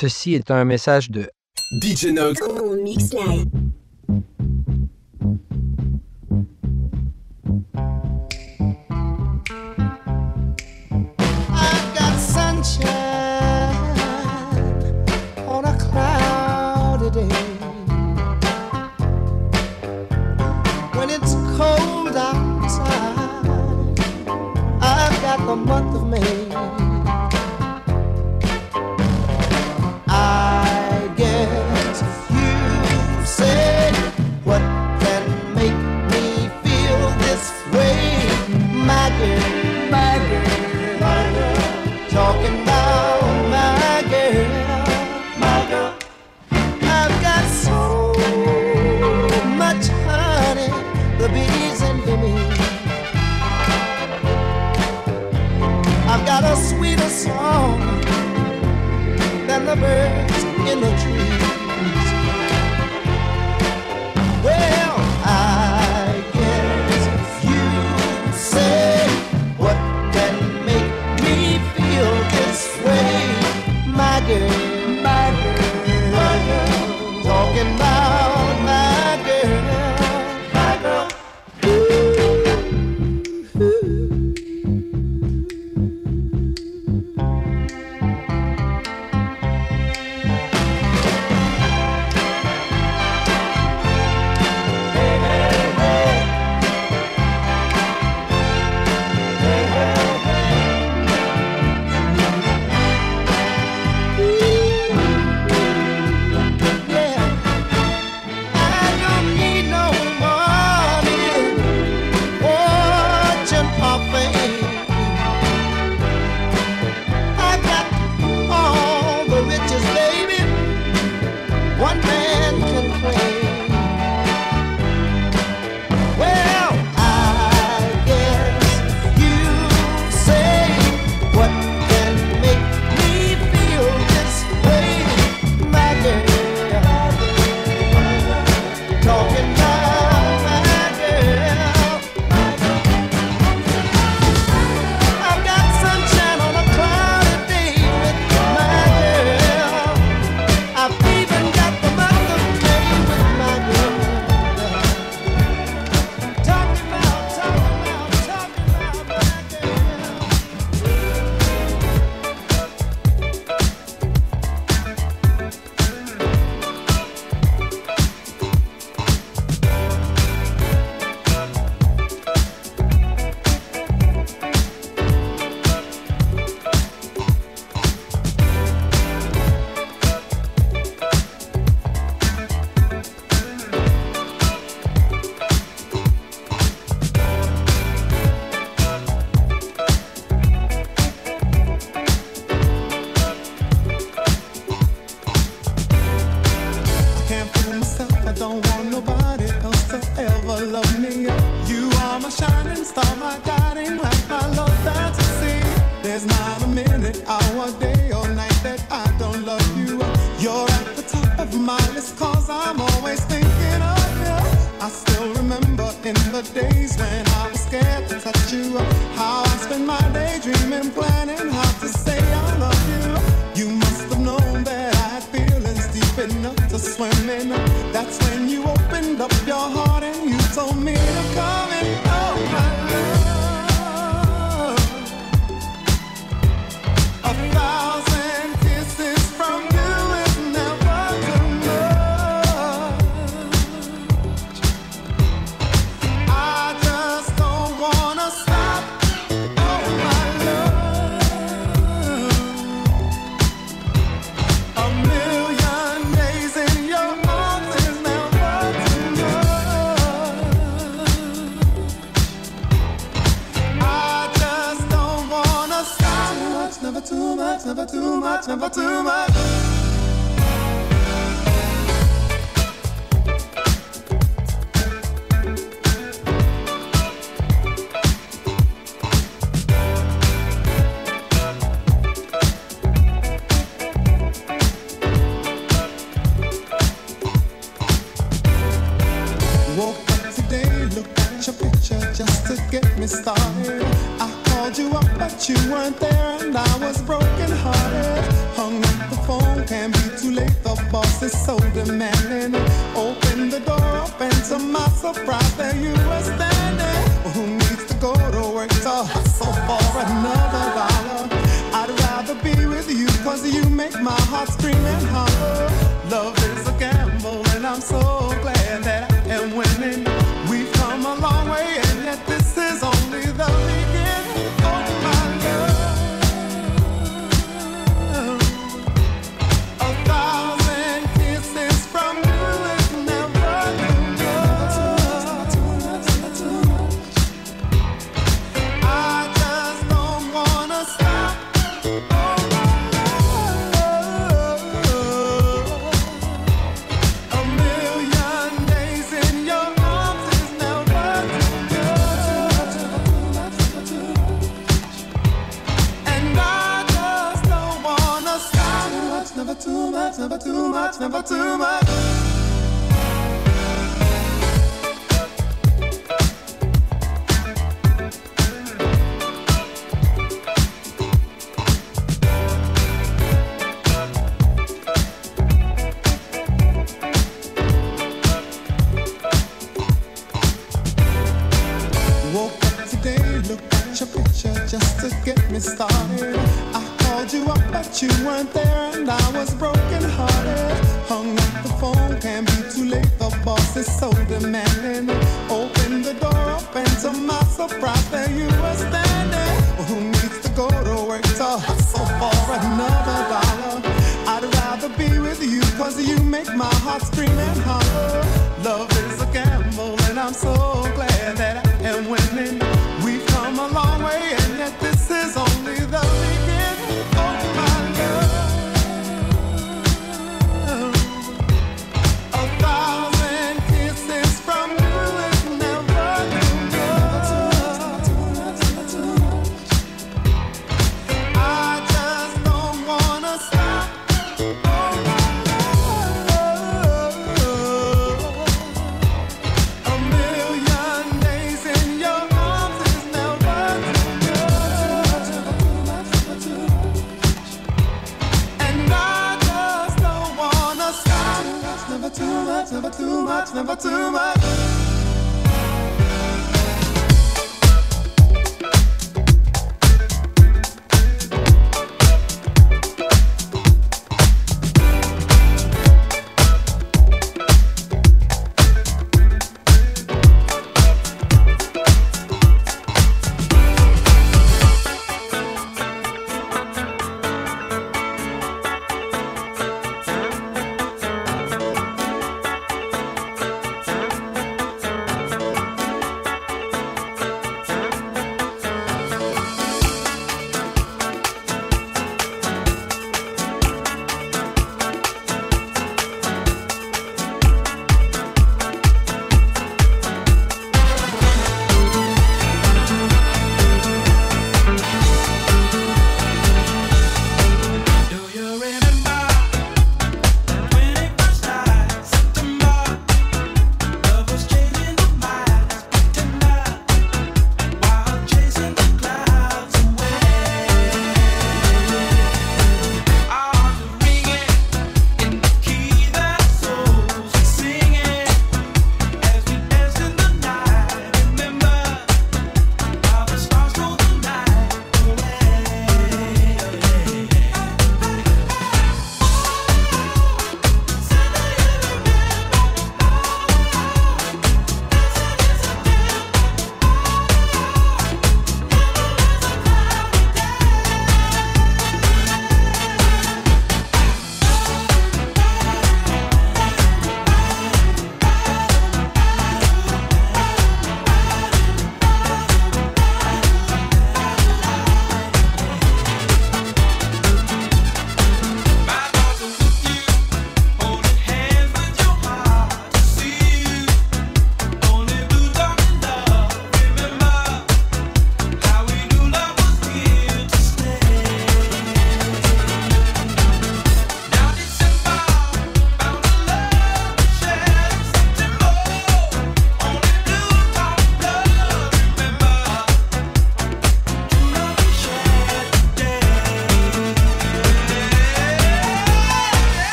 Ceci est un message de DJ Nox. Ooh.